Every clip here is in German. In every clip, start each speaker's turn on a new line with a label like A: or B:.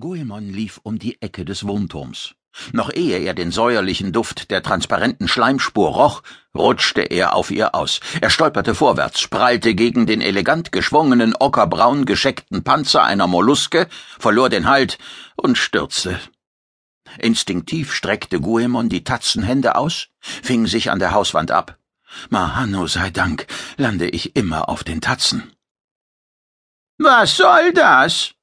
A: Guemon lief um die Ecke des Wohnturms. Noch ehe er den säuerlichen Duft der transparenten Schleimspur roch, rutschte er auf ihr aus. Er stolperte vorwärts, prallte gegen den elegant geschwungenen, ockerbraun gescheckten Panzer einer Molluske, verlor den Halt und stürzte. Instinktiv streckte Guemon die Tatzenhände aus, fing sich an der Hauswand ab. Mahano sei Dank, lande ich immer auf den Tatzen.
B: Was soll das?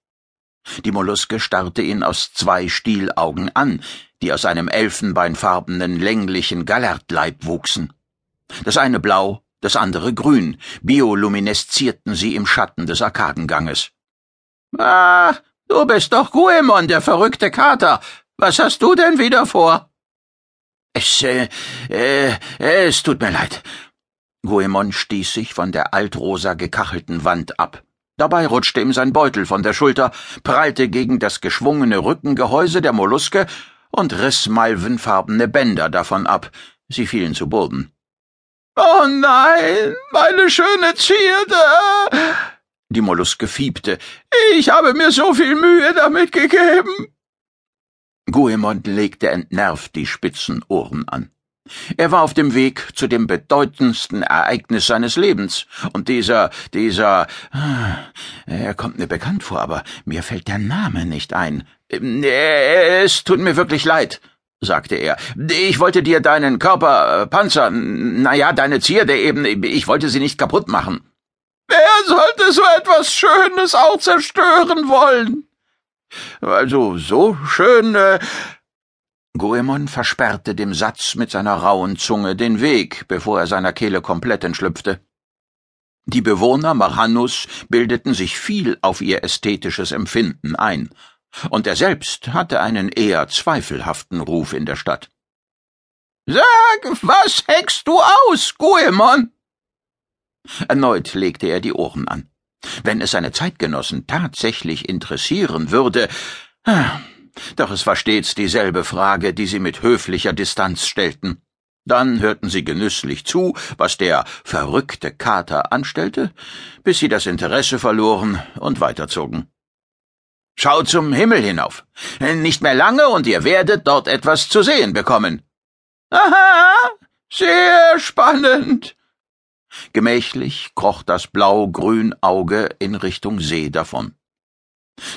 A: Die Molluske starrte ihn aus zwei Stielaugen an, die aus einem elfenbeinfarbenen, länglichen Gallertleib wuchsen. Das eine blau, das andere grün, biolumineszierten sie im Schatten des Arkadenganges.
B: Ah, du bist doch Guemon, der verrückte Kater. Was hast du denn wieder vor?
A: Es, äh, äh, es tut mir leid. Guemon stieß sich von der altrosa gekachelten Wand ab. Dabei rutschte ihm sein Beutel von der Schulter, prallte gegen das geschwungene Rückengehäuse der Molluske und riss malvenfarbene Bänder davon ab. Sie fielen zu Boden.
B: Oh nein, meine schöne Zierde! Die Molluske fiebte. Ich habe mir so viel Mühe damit gegeben.
A: Guemond legte entnervt die spitzen Ohren an. Er war auf dem Weg zu dem bedeutendsten Ereignis seines Lebens, und dieser, dieser, er kommt mir bekannt vor, aber mir fällt der Name nicht ein. Es tut mir wirklich leid, sagte er. Ich wollte dir deinen Körper, äh, Panzer, na ja, deine Zierde eben, ich wollte sie nicht kaputt machen.
B: Wer sollte so etwas Schönes auch zerstören wollen?
A: Also so schön, äh, Goemon versperrte dem Satz mit seiner rauen Zunge den Weg, bevor er seiner Kehle komplett entschlüpfte. Die Bewohner Marhanus bildeten sich viel auf ihr ästhetisches Empfinden ein, und er selbst hatte einen eher zweifelhaften Ruf in der Stadt.
B: Sag, was heckst du aus, Goemon?
A: Erneut legte er die Ohren an. Wenn es seine Zeitgenossen tatsächlich interessieren würde, ah, doch es war stets dieselbe Frage, die sie mit höflicher Distanz stellten. Dann hörten sie genüsslich zu, was der verrückte Kater anstellte, bis sie das Interesse verloren und weiterzogen. Schaut zum Himmel hinauf. Nicht mehr lange und ihr werdet dort etwas zu sehen bekommen.
B: Aha, sehr spannend.
A: Gemächlich kroch das blau-grün Auge in Richtung See davon.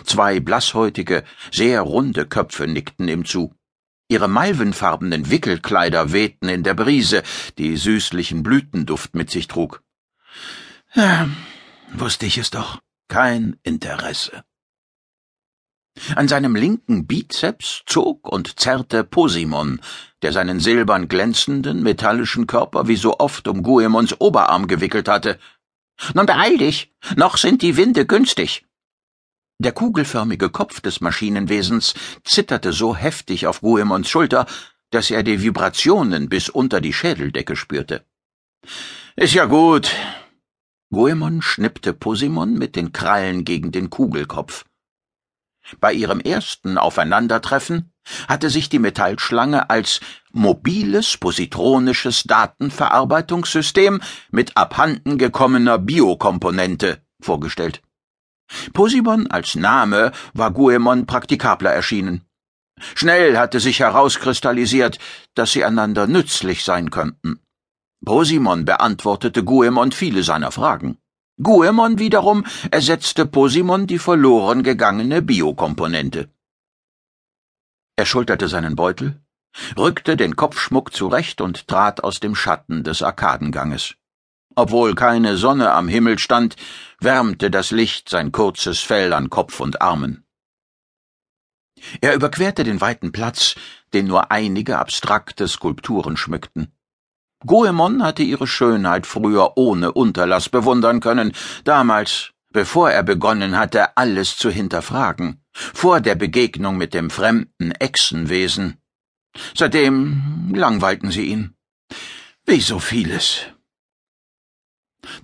A: Zwei blasshäutige, sehr runde Köpfe nickten ihm zu. Ihre malvenfarbenen Wickelkleider wehten in der Brise, die süßlichen Blütenduft mit sich trug. Ja, wusste ich es doch. Kein Interesse. An seinem linken Bizeps zog und zerrte Posimon, der seinen silbern glänzenden, metallischen Körper wie so oft um Guemons Oberarm gewickelt hatte. Nun beeil dich, noch sind die Winde günstig. Der kugelförmige Kopf des Maschinenwesens zitterte so heftig auf Guemons Schulter, dass er die Vibrationen bis unter die Schädeldecke spürte. Ist ja gut. Guemon schnippte Posimon mit den Krallen gegen den Kugelkopf. Bei ihrem ersten Aufeinandertreffen hatte sich die Metallschlange als mobiles positronisches Datenverarbeitungssystem mit abhanden gekommener Biokomponente vorgestellt. Posimon als Name war Guemon praktikabler erschienen. Schnell hatte sich herauskristallisiert, dass sie einander nützlich sein könnten. Posimon beantwortete Guemon viele seiner Fragen. Guemon wiederum ersetzte Posimon die verloren gegangene Biokomponente. Er schulterte seinen Beutel, rückte den Kopfschmuck zurecht und trat aus dem Schatten des Arkadenganges. Obwohl keine Sonne am Himmel stand, wärmte das Licht sein kurzes Fell an Kopf und Armen. Er überquerte den weiten Platz, den nur einige abstrakte Skulpturen schmückten. Goemon hatte ihre Schönheit früher ohne Unterlass bewundern können, damals, bevor er begonnen hatte, alles zu hinterfragen, vor der Begegnung mit dem fremden Echsenwesen. Seitdem langweilten sie ihn. Wie so vieles.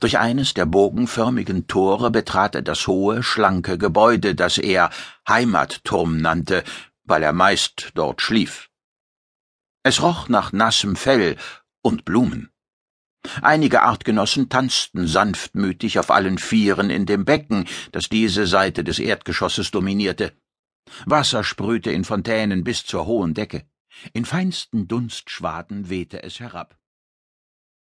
A: Durch eines der bogenförmigen Tore betrat er das hohe, schlanke Gebäude, das er Heimatturm nannte, weil er meist dort schlief. Es roch nach nassem Fell und Blumen. Einige Artgenossen tanzten sanftmütig auf allen Vieren in dem Becken, das diese Seite des Erdgeschosses dominierte. Wasser sprühte in Fontänen bis zur hohen Decke. In feinsten Dunstschwaden wehte es herab.